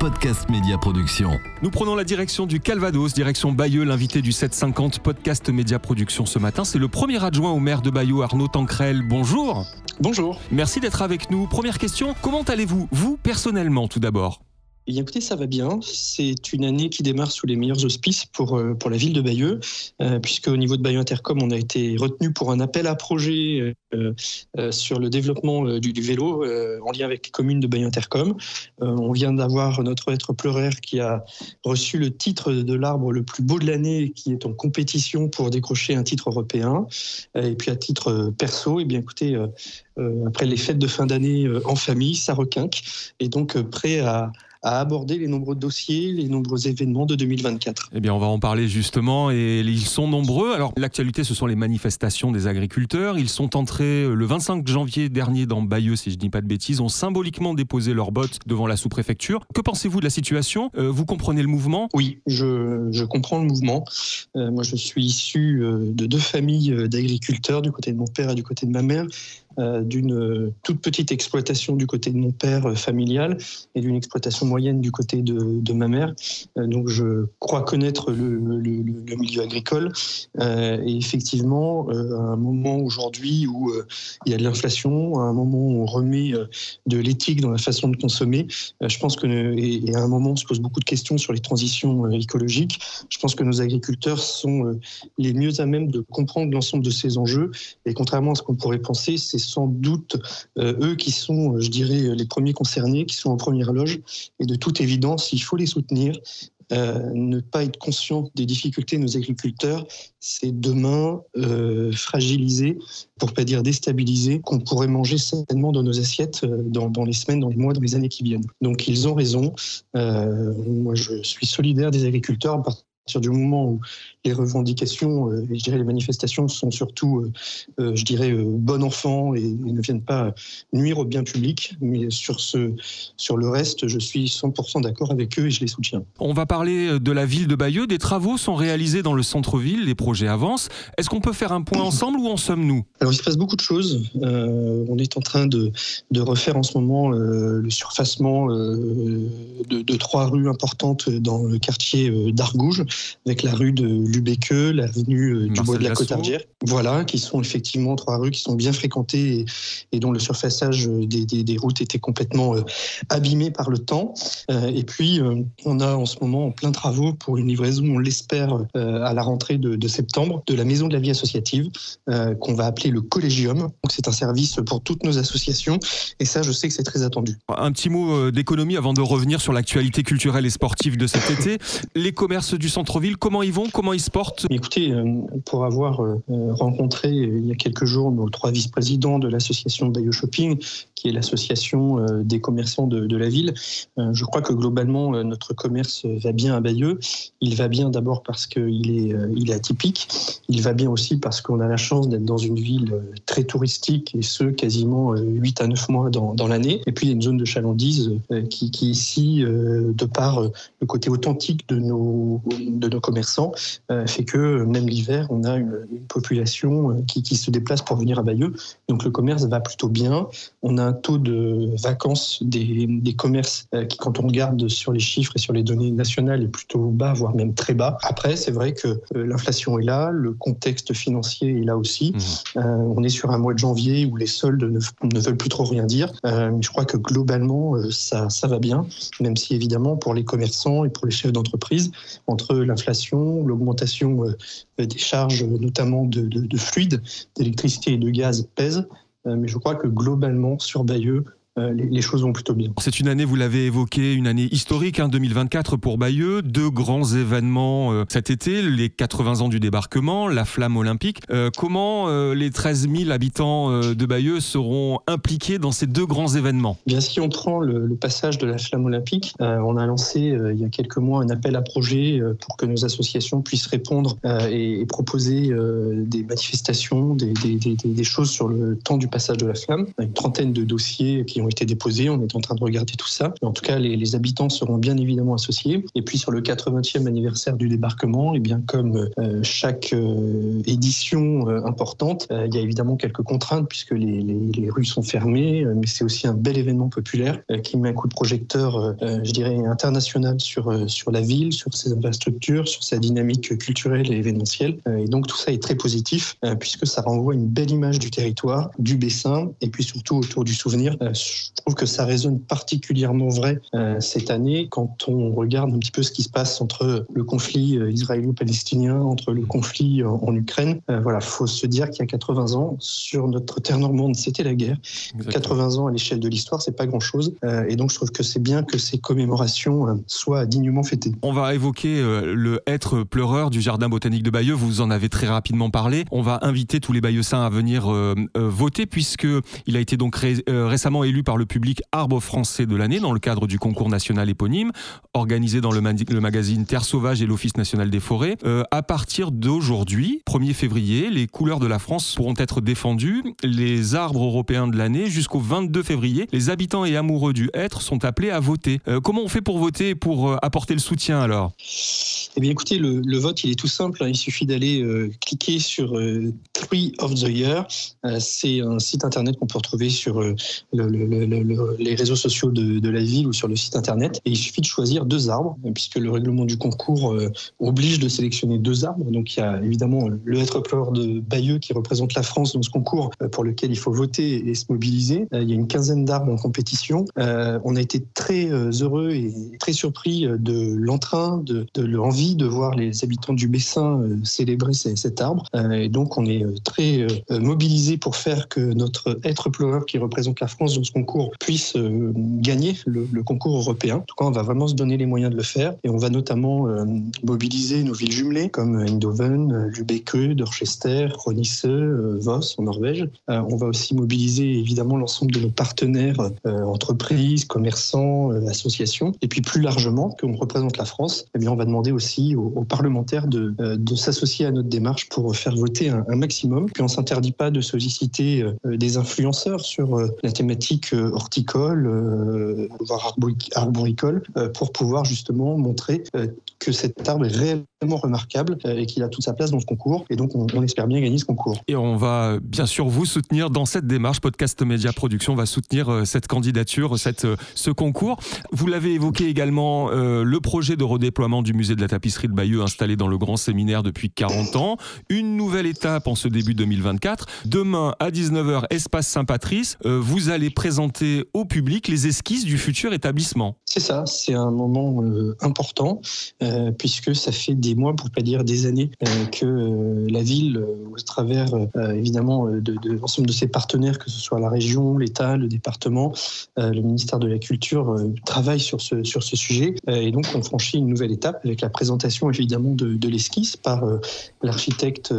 Podcast Média Production. Nous prenons la direction du Calvados, direction Bayeux, l'invité du 750 Podcast Média Production ce matin. C'est le premier adjoint au maire de Bayeux, Arnaud Tancrel. Bonjour. Bonjour. Merci d'être avec nous. Première question, comment allez-vous, vous personnellement tout d'abord? Eh écoutez, ça va bien. C'est une année qui démarre sous les meilleurs auspices pour, euh, pour la ville de Bayeux, euh, puisque au niveau de Bayeux Intercom, on a été retenu pour un appel à projet euh, sur le développement du, vélo en lien avec les communes de Bayeux Intercom. on vient d'avoir notre être pleureur qui a reçu le titre de l'arbre le plus beau de l'année, qui est en compétition pour décrocher un titre européen. et puis à titre perso, eh bien écoutez, après les fêtes de fin d'année en famille, ça requinque, et donc prêt à à aborder les nombreux dossiers, les nombreux événements de 2024. Eh bien, on va en parler justement et ils sont nombreux. Alors, l'actualité, ce sont les manifestations des agriculteurs. Ils sont entrés le 25 janvier dernier dans Bayeux, si je ne dis pas de bêtises, ont symboliquement déposé leurs bottes devant la sous-préfecture. Que pensez-vous de la situation? Euh, Vous comprenez le mouvement? Oui, je, je, comprends le mouvement. Euh, moi, je suis issu euh, de deux familles d'agriculteurs, du côté de mon père et du côté de ma mère. Euh, d'une toute petite exploitation du côté de mon père euh, familial et d'une exploitation moyenne du côté de, ma mère. Euh, donc je crois connaître le, milieu agricole. et effectivement, à un moment aujourd'hui où il y a de l'inflation, à un moment où on remet de l'éthique dans la façon de consommer, je pense que, et, à un moment où on se pose beaucoup de questions sur les transitions écologiques, je pense que nos agriculteurs sont les mieux à même de comprendre l'ensemble de ces enjeux. Et contrairement à ce qu'on pourrait penser, c'est sans doute euh, eux qui sont, euh, je dirais, les premiers concernés, qui sont en première loge. Et de toute évidence, il faut les soutenir. Euh, ne pas être conscient des difficultés de nos agriculteurs, c'est demain fragiliser, pour pas dire déstabiliser, qu'on pourrait manger certainement dans nos assiettes dans, dans, les semaines, dans les mois, dans les années qui viennent. Donc ils ont raison. moi, je suis solidaire des agriculteurs partir du moment où les revendications euh, et je dirais les manifestations sont surtout, euh, euh, je dirais, bon enfant et, ne viennent pas nuire au bien public. Mais sur, ce, sur le reste, je suis 100% d'accord avec eux et je les soutiens. On va parler de la ville de Bayeux. Des travaux sont réalisés dans le centre-ville, les projets avancent. Est-ce qu'on peut faire un point ensemble ou en sommes-nous? Alors il se passe beaucoup de choses. on est en train de, de refaire en ce moment le surfacement de, de, trois rues importantes dans le quartier d'Argouges avec la rue de Lubéqueux, l'avenue euh, du Bois de la Cotardière. Voilà, qui sont effectivement trois rues qui sont bien fréquentées et, dont le surfaçage euh, des, routes était complètement euh, abîmé par le temps. et puis, on a en ce moment en plein travaux pour une livraison, on l'espère, à la rentrée de, septembre, de la maison de la vie associative, qu'on va appeler le Collégium. Donc, c'est un service pour toutes nos associations. Et ça, je sais que c'est très attendu. Un petit mot d'économie avant de revenir sur l'actualité culturelle et sportive de cet été. Les commerces du centre-ville, comment ils vont? Comment ils Écoutez, euh, pour avoir euh, rencontré euh, il y a quelques jours nos trois vice-présidents de l'association Bayeux Shopping, qui est l'association des commerçants de, la ville, je crois que globalement notre commerce va bien à Bayeux. Il va bien d'abord parce qu'il est, atypique. Il va bien aussi parce qu'on a la chance d'être dans une ville très touristique et ce quasiment 8 à 9 mois dans, l'année. Et puis il y a une zone de chalandise qui, ici, de par le côté authentique de nos, commerçants, fait que même l'hiver, on a une, population euh, qui, se déplace pour venir à Bayeux. Donc le commerce va plutôt bien. On a un taux de vacances des, commerces euh, qui, quand on regarde sur les chiffres et sur les données nationales, est plutôt bas, voire même très bas. Après, c'est vrai que l'inflation est là, le contexte financier est là aussi. Mmh. on est sur un mois de janvier où les soldes ne, veulent plus trop rien dire. mais je crois que globalement, ça, ça va bien, même si évidemment, pour les commerçants et pour les chefs d'entreprise, entre l'inflation, l'augmentation euh, des charges, notamment de, de fluides, d'électricité et de gaz, pèse. Euh, mais je crois que globalement, sur Bayeux, euh, les, choses vont plutôt bien. C'est une année, vous l'avez évoqué, une année historique, hein, 2024 pour Bayeux. Deux grands événements euh, cet été, les 80 ans du débarquement, la flamme olympique. Euh, comment les 13 000 habitants de Bayeux seront impliqués dans ces deux grands événements? Bien, si on prend le, passage de la flamme olympique, on a lancé il y a quelques mois un appel à projet pour que nos associations puissent répondre et, proposer des manifestations, des, des, des, choses sur le temps du passage de la flamme. Une trentaine de dossiers qui ont été déposés. On est en train de regarder tout ça. en tout cas, les, habitants seront bien évidemment associés. Et puis sur le 80e anniversaire du débarquement, et eh bien comme chaque édition importante, il y a évidemment quelques contraintes puisque les, rues sont fermées, mais c'est aussi un bel événement populaire qui met un coup de projecteur, je dirais, international sur, sur la ville, sur ses infrastructures, sur sa dynamique culturelle et événementielle. Et donc tout ça est très positif puisque ça renvoie une belle image du territoire, du Bessin et puis surtout autour du souvenir. Euh, je trouve que ça résonne particulièrement vrai euh, cette année quand on regarde un petit peu ce qui se passe entre le conflit euh, israélo-palestinien, entre le conflit en Ukraine. Voilà, faut se dire qu'il y a 80 ans, sur notre terre normande, c'était la guerre. 80 ans à l'échelle de l'histoire, c'est pas grand-chose. Et donc je trouve que c'est bien que ces commémorations soient dignement fêtées. On va évoquer le être pleureur du jardin botanique de Bayeux. Vous en avez très rapidement parlé. On va inviter tous les Bayeuxins à venir voter puisque il a été donc euh, récemment élu par le public Arbre français de l'année dans le cadre du concours national éponyme organisé dans le, magazine Terre sauvage et l'Office national des forêts. Euh, à partir d'aujourd'hui, 1er février, les couleurs de la France pourront être défendues. Les arbres européens de l'année jusqu'au 22 février, les habitants et amoureux du hêtre sont appelés à voter. Euh, comment on fait pour voter pour apporter le soutien alors? Eh bien écoutez, le, vote il est tout simple. Hein. Il suffit d'aller cliquer sur Tree of the Year. C'est un site internet qu'on peut retrouver sur euh, les réseaux sociaux de, la ville ou sur le site internet. Et il suffit de choisir deux arbres, puisque le règlement du concours euh, oblige de sélectionner deux arbres. Donc il y a évidemment le être pleureur de Bayeux qui représente la France dans ce concours euh, pour lequel il faut voter et se mobiliser. Il y a une quinzaine d'arbres en compétition. On a été très heureux et très surpris de l'entrain, de, l'envie de voir les habitants du Bessin célébrer cet arbre. Et donc on est très mobilisés pour faire que notre être pleureur qui représente la France dans ce concours puisse euh, gagner le, concours européen. En tout cas, on va vraiment se donner les moyens de le faire et on va notamment euh, mobiliser nos villes jumelées comme Eindhoven, Lübeck, Dorchester, Ronisse, euh, Voss en Norvège. on va aussi mobiliser évidemment l'ensemble de nos partenaires, entreprises, commerçants, associations. Et puis plus largement, qu'on représente la France, eh bien, on va demander aussi aux, parlementaires de, de s'associer à notre démarche pour faire voter un, un maximum. Puis on s'interdit pas de solliciter des influenceurs sur euh, la thématique euh, horticole, euh, voire arboricole, pour pouvoir justement montrer que cet arbre est réellement remarquable et qu'il a toute sa place dans ce concours. Et donc, on, espère bien gagner ce concours. Et on va bien sûr vous soutenir dans cette démarche. Podcast Média Production va soutenir cette candidature, cette, ce concours. Vous l'avez évoqué également, le projet de redéploiement du musée de la tapisserie de Bayeux installé dans le grand séminaire depuis 40 ans. Une nouvelle étape en ce début 2024. Demain à 19h, espace Saint-Patrice, vous allez présenter au public les esquisses du futur établissement. C'est ça, c'est un moment important. Euh, puisque ça fait des mois, pour pas dire des années, euh, que euh, la ville, au travers évidemment de, l'ensemble de ses partenaires, que ce soit la région, l'État, le département, le ministère de la Culture, travaille sur ce, sur ce sujet. et donc on franchit une nouvelle étape avec la présentation évidemment de, l'esquisse par l'architecte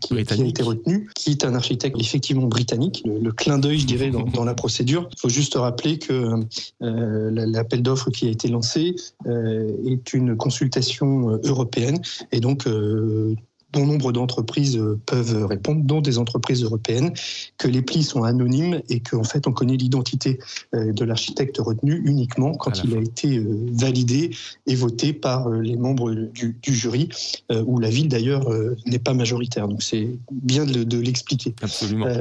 qui, a été retenu, qui est un architecte effectivement britannique. Le, clin d'œil, je dirais, dans, dans la procédure. Il faut juste rappeler que l'appel d'offres qui a été lancé est une consultation euh, européenne. Et donc, bon nombre d'entreprises euh, peuvent répondre, dont des entreprises européennes, que les plis sont anonymes et qu'en fait on connaît l'identité euh, de l'architecte retenu uniquement quand il a été euh, validé et voté par les membres du, jury, où la ville d'ailleurs n'est pas majoritaire. Donc c'est bien de, l'expliquer.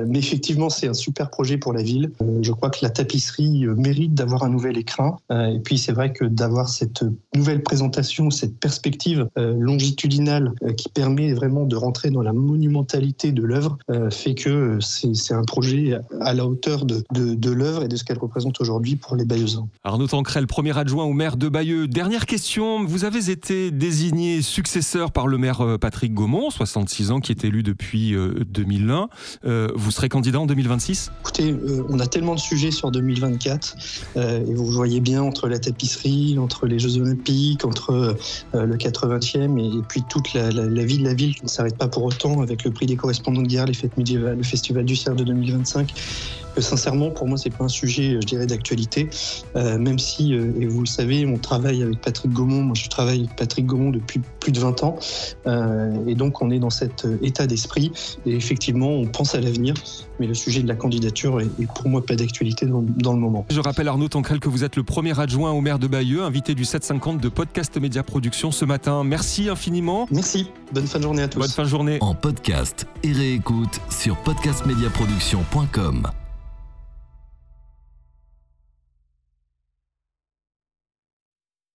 mais effectivement, c'est un super projet pour la ville. je crois que la tapisserie mérite d'avoir un nouvel écrin. et puis c'est vrai que d'avoir cette nouvelle présentation, cette perspective longitudinale qui permet vraiment de rentrer dans la monumentalité de l'œuvre euh, fait que c'est un projet à la hauteur de, de, l'œuvre et de ce qu'elle représente aujourd'hui pour les Bayeux-ans. Arnaud Tancrel, premier adjoint au maire de Bayeux. Dernière question, vous avez été désigné successeur par le maire euh, Patrick Gaumont, 66 ans, qui est élu depuis 2001. Euh, vous serez candidat en 2026 Écoutez, on a tellement de sujets sur 2024 et vous voyez bien entre la tapisserie, entre les Jeux Olympiques, entre le 80e et, puis toute la, la vie de la ville qui ne s'arrête pas pour autant avec le prix des correspondants de guerre, les fêtes médiévales, le festival du cerf de 2025 sincèrement, pour moi, c'est pas un sujet, je dirais, d'actualité, même si, et vous le savez, on travaille avec Patrick Gaumont. Moi, je travaille avec Patrick Gaumont depuis plus de 20 ans, et donc on est dans cet état d'esprit. Et effectivement, on pense à l'avenir, mais le sujet de la candidature est, pour moi pas d'actualité dans, dans, le moment. Je rappelle Arnaud Tancrel que vous êtes le premier adjoint au maire de Bayeux, invité du 750 de Podcast Média Production ce matin. Merci infiniment. Merci. Bonne fin de journée à tous. Bonne fin de journée. En podcast et réécoute sur podcastmediaproduction.com.